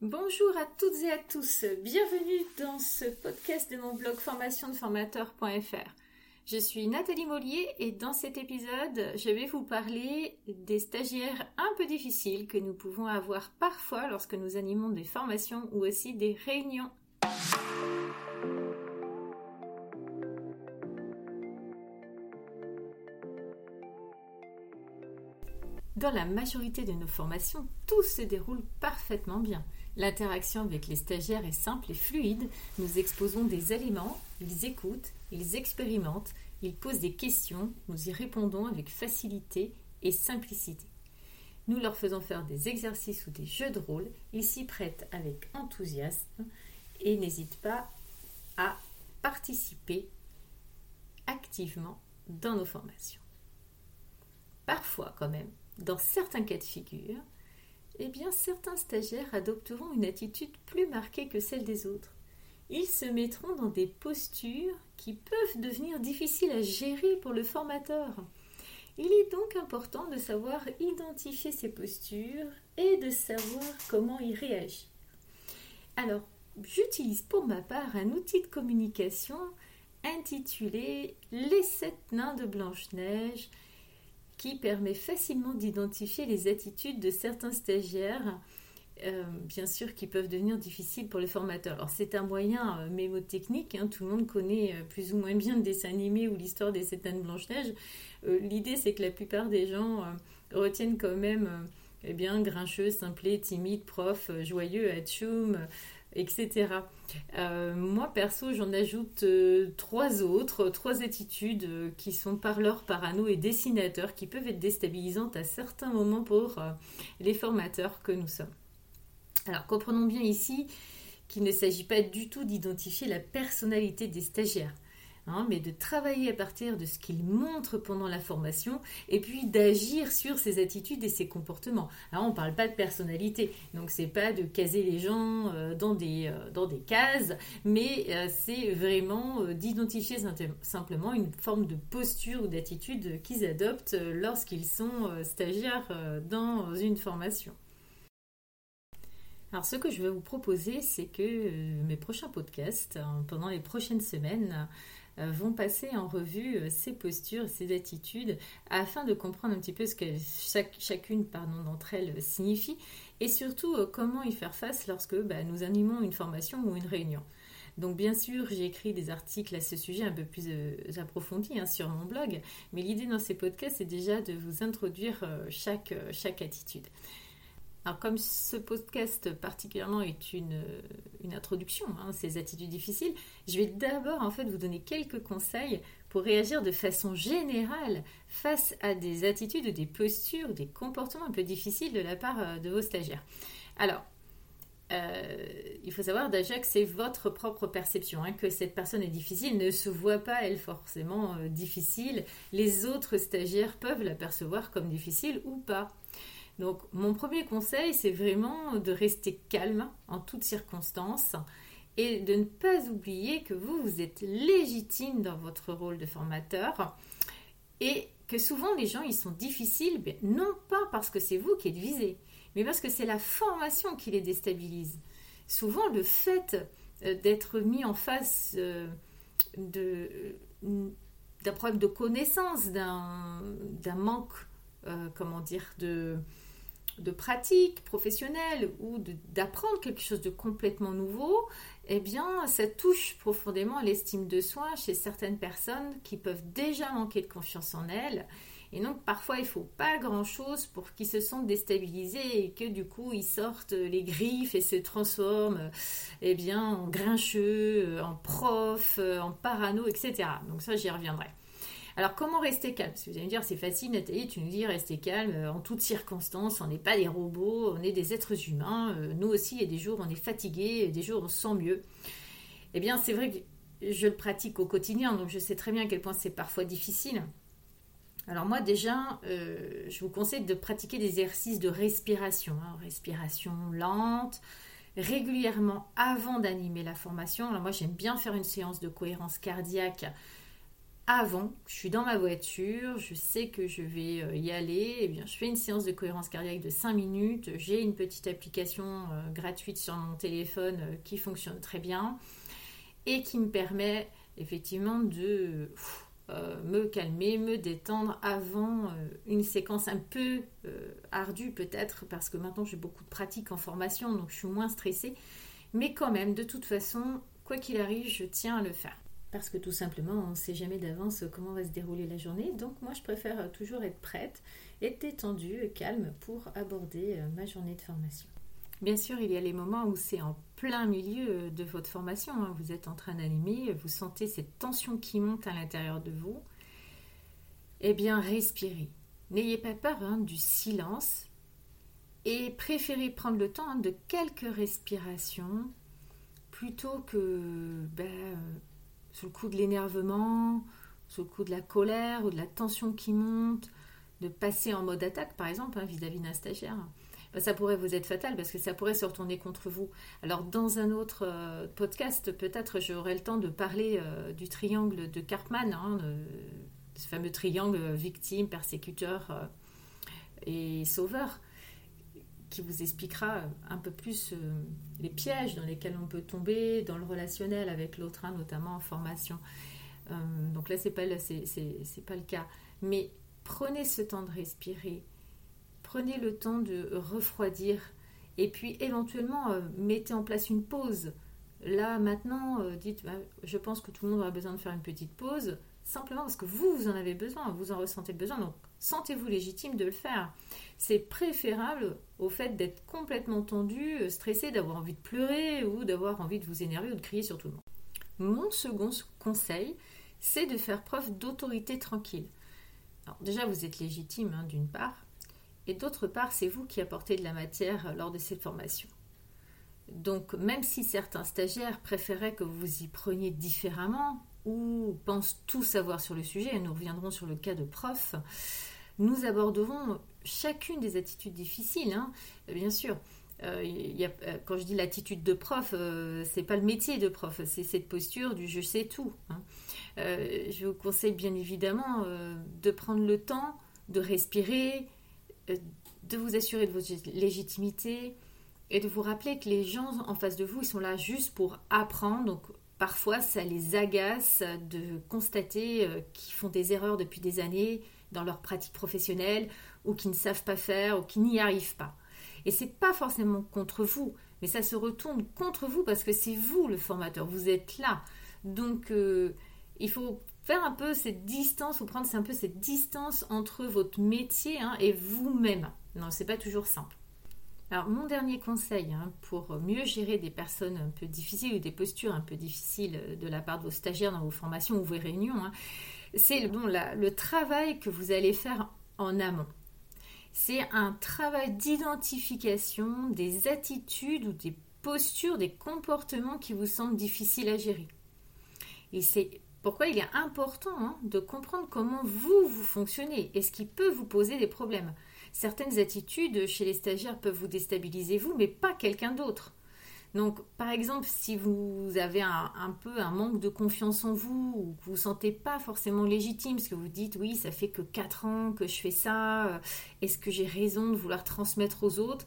Bonjour à toutes et à tous, bienvenue dans ce podcast de mon blog formationdeformateur.fr. Je suis Nathalie Mollier et dans cet épisode, je vais vous parler des stagiaires un peu difficiles que nous pouvons avoir parfois lorsque nous animons des formations ou aussi des réunions. Dans la majorité de nos formations, tout se déroule parfaitement bien. L'interaction avec les stagiaires est simple et fluide. Nous exposons des éléments, ils écoutent, ils expérimentent, ils posent des questions, nous y répondons avec facilité et simplicité. Nous leur faisons faire des exercices ou des jeux de rôle, ils s'y prêtent avec enthousiasme et n'hésitent pas à participer activement dans nos formations. Parfois quand même, dans certains cas de figure, eh bien certains stagiaires adopteront une attitude plus marquée que celle des autres. Ils se mettront dans des postures qui peuvent devenir difficiles à gérer pour le formateur. Il est donc important de savoir identifier ces postures et de savoir comment y réagir. Alors, j'utilise pour ma part un outil de communication intitulé Les sept nains de Blanche-Neige qui permet facilement d'identifier les attitudes de certains stagiaires, euh, bien sûr, qui peuvent devenir difficiles pour les formateurs. Alors c'est un moyen euh, mémotechnique, hein, tout le monde connaît euh, plus ou moins bien le dessin animé ou l'histoire des de Blanche-Neige. L'idée c'est que la plupart des gens retiennent quand même eh bien, grincheux, simplé, timide, prof, joyeux, atchoum, etc. Euh, moi, perso, j'en ajoute euh, trois autres, trois attitudes euh, qui sont parleurs, parano et dessinateurs, qui peuvent être déstabilisantes à certains moments pour les formateurs que nous sommes. Alors, comprenons bien ici qu'il ne s'agit pas du tout d'identifier la personnalité des stagiaires. Hein, mais de travailler à partir de ce qu'il montre pendant la formation et puis d'agir sur ses attitudes et ses comportements. Alors on ne parle pas de personnalité, donc c'est pas de caser les gens euh, dans, des, euh, dans des cases, mais euh, c'est vraiment d'identifier simplement une forme de posture ou d'attitude qu'ils adoptent lorsqu'ils sont stagiaires dans une formation. Alors ce que je vais vous proposer, c'est que mes prochains podcasts, pendant les prochaines semaines, vont passer en revue euh, ces postures, ces attitudes, afin de comprendre un petit peu ce que chacune d'entre elles signifie, et surtout euh, comment y faire face lorsque bah, nous animons une formation ou une réunion. Donc bien sûr, j'ai écrit des articles à ce sujet un peu plus approfondis hein, sur mon blog, mais l'idée dans ces podcasts, c'est déjà de vous introduire chaque attitude. Comme ce podcast particulièrement est une, une introduction, hein, ces attitudes difficiles, je vais d'abord en fait vous donner quelques conseils pour réagir de façon générale face à des attitudes ou des postures, des comportements un peu difficiles de la part euh, de vos stagiaires. Alors, euh, il faut savoir déjà que c'est votre propre perception, hein, que cette personne est difficile, ne se voit pas elle forcément euh, difficile. Les autres stagiaires peuvent la percevoir comme difficile ou pas. Donc mon premier conseil, c'est vraiment de rester calme en toutes circonstances et de ne pas oublier que vous, vous êtes légitime dans votre rôle de formateur et que souvent les gens, ils sont difficiles, non pas parce que c'est vous qui êtes visé, mais parce que c'est la formation qui les déstabilise. Souvent, le fait euh, d'être mis en face euh, euh, d'un problème de connaissance, d'un manque, comment dire, de, de pratique professionnelle ou d'apprendre quelque chose de complètement nouveau, eh bien, ça touche profondément l'estime de soi chez certaines personnes qui peuvent déjà manquer de confiance en elles. Et donc, parfois, il faut pas grand-chose pour qu'ils se sentent déstabilisés et que du coup, ils sortent les griffes et se transforment eh bien, en grincheux, en prof, en parano, etc. Donc ça, j'y reviendrai. Alors comment rester calme? Parce que vous allez me dire, c'est facile Nathalie, tu nous dis rester calme euh, en toutes circonstances, on n'est pas des robots, on est des êtres humains, euh, nous aussi il y a des jours on est fatigué, des jours on se sent mieux. Eh bien c'est vrai que je le pratique au quotidien, donc je sais très bien à quel point c'est parfois difficile. Alors moi déjà, euh, je vous conseille de pratiquer des exercices de respiration, hein. respiration lente, régulièrement avant d'animer la formation. Alors moi j'aime bien faire une séance de cohérence cardiaque avant, je suis dans ma voiture, je sais que je vais euh, y aller, et eh bien, je fais une séance de cohérence cardiaque de 5 minutes, j'ai une petite application euh, gratuite sur mon téléphone euh, qui fonctionne très bien et qui me permet effectivement de me calmer, me détendre avant une séquence un peu ardue peut-être, parce que maintenant j'ai beaucoup de pratiques en formation, donc je suis moins stressée, mais quand même, de toute façon, quoi qu'il arrive, je tiens à le faire parce que tout simplement, on ne sait jamais d'avance comment va se dérouler la journée. Donc moi, je préfère toujours être prête, être détendue, calme pour aborder euh, ma journée de formation. Bien sûr, il y a les moments où c'est en plein milieu de votre formation. Hein. Vous êtes en train d'animer, vous sentez cette tension qui monte à l'intérieur de vous. Eh bien, respirez. N'ayez pas peur hein, du silence et préférez prendre le temps hein, de quelques respirations plutôt que ben, sous le coup de l'énervement, sous le coup de la colère ou de la tension qui monte, de passer en mode attaque, par exemple, hein, vis-à-vis d'un stagiaire, ben, ça pourrait vous être fatal parce que ça pourrait se retourner contre vous. Alors, dans un autre euh, podcast, peut-être j'aurai le temps de parler euh, du triangle de Karpman, hein, ce fameux triangle victime, persécuteur euh, et sauveur qui vous expliquera un peu plus euh, les pièges dans lesquels on peut tomber dans le relationnel avec l'autre, hein, notamment en formation. Euh, donc là, c'est pas c'est pas le cas. Mais prenez ce temps de respirer, prenez le temps de refroidir, et puis éventuellement euh, mettez en place une pause. Là maintenant, dites, bah, je pense que tout le monde aura besoin de faire une petite pause, simplement parce que vous, vous en avez besoin, vous en ressentez besoin. Donc sentez-vous légitime de le faire. C'est préférable au fait d'être complètement tendu, euh, stressé, d'avoir envie de pleurer ou d'avoir envie de vous énerver ou de crier sur tout le monde. Mon second conseil, c'est de faire preuve d'autorité tranquille. Déjà, vous êtes légitime hein, d'une part, et d'autre part, c'est vous qui apportez de la matière lors de cette formation. Donc, même si certains stagiaires préféraient que vous y preniez différemment ou pensent tout savoir sur le sujet, et nous reviendrons sur le cas de prof, nous aborderons chacune des attitudes difficiles, hein. bien sûr. Euh, euh, quand je dis l'attitude de prof, euh, c'est pas le métier de prof, c'est cette posture du je sais tout. Hein. je vous conseille bien évidemment de prendre le temps de respirer, de vous assurer de votre légitimité et de vous rappeler que les gens en face de vous, ils sont là juste pour apprendre. Donc parfois, ça les agace de constater qu'ils font des erreurs depuis des années, dans leur pratique professionnelle ou qui ne savent pas faire ou qui n'y arrivent pas. Et c'est pas forcément contre vous, mais ça se retourne contre vous parce que c'est vous le formateur, vous êtes là. Donc euh, il faut faire un peu cette distance ou prendre un peu cette distance entre votre métier hein, et vous-même. Non, c'est pas toujours simple. Alors mon dernier conseil hein, pour mieux gérer des personnes un peu difficiles ou des postures un peu difficiles de la part de vos stagiaires dans vos formations ou vos réunions, hein, c'est le travail que vous allez faire en amont. C'est un travail d'identification des attitudes ou des postures, des comportements qui vous semblent difficiles à gérer. Et c'est pourquoi il est important hein, de comprendre comment vous, vous fonctionnez et ce qui peut vous poser des problèmes. Certaines attitudes chez les stagiaires peuvent vous déstabiliser vous, mais pas quelqu'un d'autre. Donc, par exemple, si vous avez un, peu un manque de confiance en vous ou que vous ne vous sentez pas forcément légitime, parce que vous dites oui, ça fait que 4 ans que je fais ça, euh, est-ce que j'ai raison de vouloir transmettre aux autres?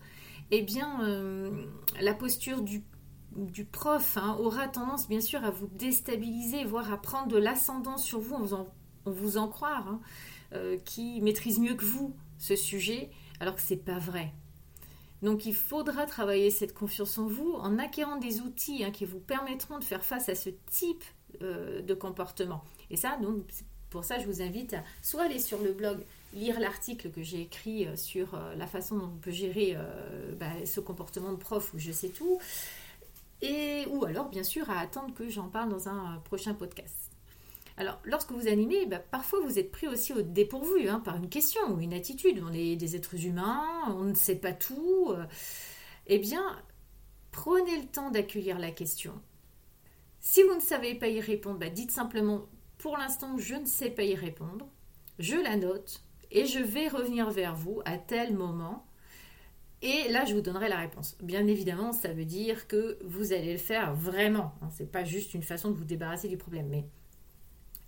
Eh bien, euh, la posture du, prof hein, aura tendance bien sûr à vous déstabiliser, voire à prendre de l'ascendant sur vous en, vous en croire, hein, euh, qui maîtrise mieux que vous ce sujet, alors que c'est pas vrai. Donc il faudra travailler cette confiance en vous en acquérant des outils hein, qui vous permettront de faire face à ce type euh, de comportement. Et ça, donc, pour ça, je vous invite à soit aller sur le blog, lire l'article que j'ai écrit euh, sur la façon dont on peut gérer bah, ce comportement de prof où je sais tout, et ou alors bien sûr à attendre que j'en parle dans un prochain podcast. Alors, lorsque vous animez, bah, parfois vous êtes pris aussi au dépourvu hein, par une question ou une attitude. On est des êtres humains, on ne sait pas tout. Euh. eh bien, prenez le temps d'accueillir la question. Si vous ne savez pas y répondre, bah, dites simplement pour l'instant, je ne sais pas y répondre. Je la note et je vais revenir vers vous à tel moment. Et là, je vous donnerai la réponse. Bien évidemment, ça veut dire que vous allez le faire vraiment. Ce n'est pas juste une façon de vous débarrasser du problème. Mais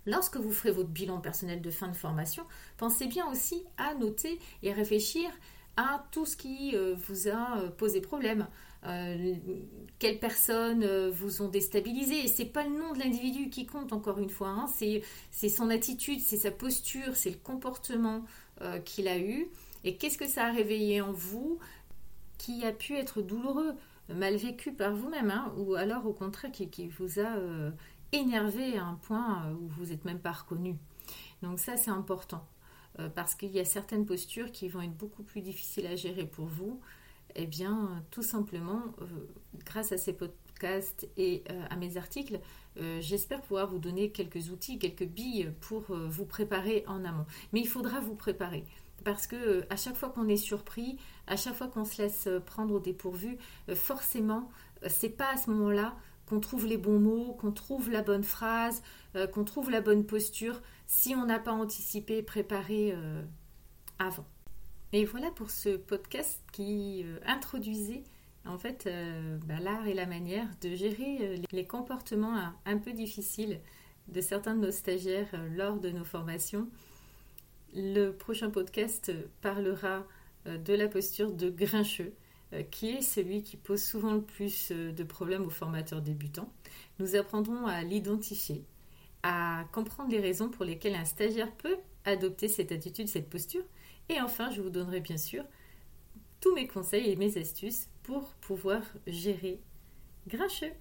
Lorsque vous ferez votre bilan personnel de fin de formation, pensez bien aussi à noter et réfléchir à tout ce qui euh, vous a euh, posé problème. Euh, quelles personnes vous ont déstabilisé. C'est pas le nom de l'individu qui compte, encore une fois. Hein. C'est son attitude, c'est sa posture, c'est le comportement qu'il a eu. Et qu'est-ce que ça a réveillé en vous qui a pu être douloureux, mal vécu par vous-même, hein, ou alors au contraire qui vous a énervé à un point où vous n'êtes même pas reconnu. Donc ça, c'est important. Euh, parce qu'il y a certaines postures qui vont être beaucoup plus difficiles à gérer pour vous, eh bien, tout simplement, euh, grâce à ces podcasts et euh, à mes articles, j'espère pouvoir vous donner quelques outils, quelques billes pour vous préparer en amont. Mais il faudra vous préparer. Parce que à chaque fois qu'on est surpris, à chaque fois qu'on se laisse prendre au dépourvu, forcément, c'est pas à ce moment-là qu'on trouve les bons mots, qu'on trouve la bonne phrase, qu'on trouve la bonne posture si on n'a pas anticipé, préparé euh, avant. Et voilà pour ce podcast qui euh, introduisait en fait euh, bah, l'art et la manière de gérer les comportements un peu difficiles de certains de nos stagiaires lors de nos formations. Le prochain podcast parlera de la posture de grincheux, qui est celui qui pose souvent le plus de problèmes aux formateurs débutants. Nous apprendrons à l'identifier, à comprendre les raisons pour lesquelles un stagiaire peut adopter cette attitude, cette posture. Et enfin, je vous donnerai bien sûr tous mes conseils et mes astuces pour pouvoir gérer grincheux.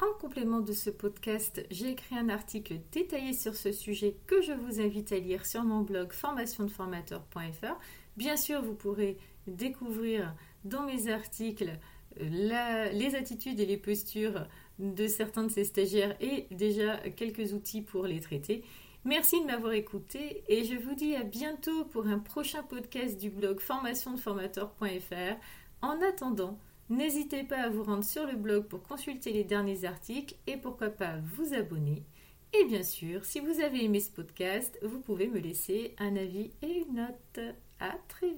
En complément de ce podcast, j'ai écrit un article détaillé sur ce sujet que je vous invite à lire sur mon blog formationdeformateur.fr. Bien sûr, vous pourrez découvrir dans mes articles les attitudes et les postures de certains de ces stagiaires et déjà quelques outils pour les traiter. Merci de m'avoir écouté et je vous dis à bientôt pour un prochain podcast du blog formationdeformateur.fr. En attendant, n'hésitez pas à vous rendre sur le blog pour consulter les derniers articles et pourquoi pas vous abonner. Et bien sûr, si vous avez aimé ce podcast, vous pouvez me laisser un avis et une note. À très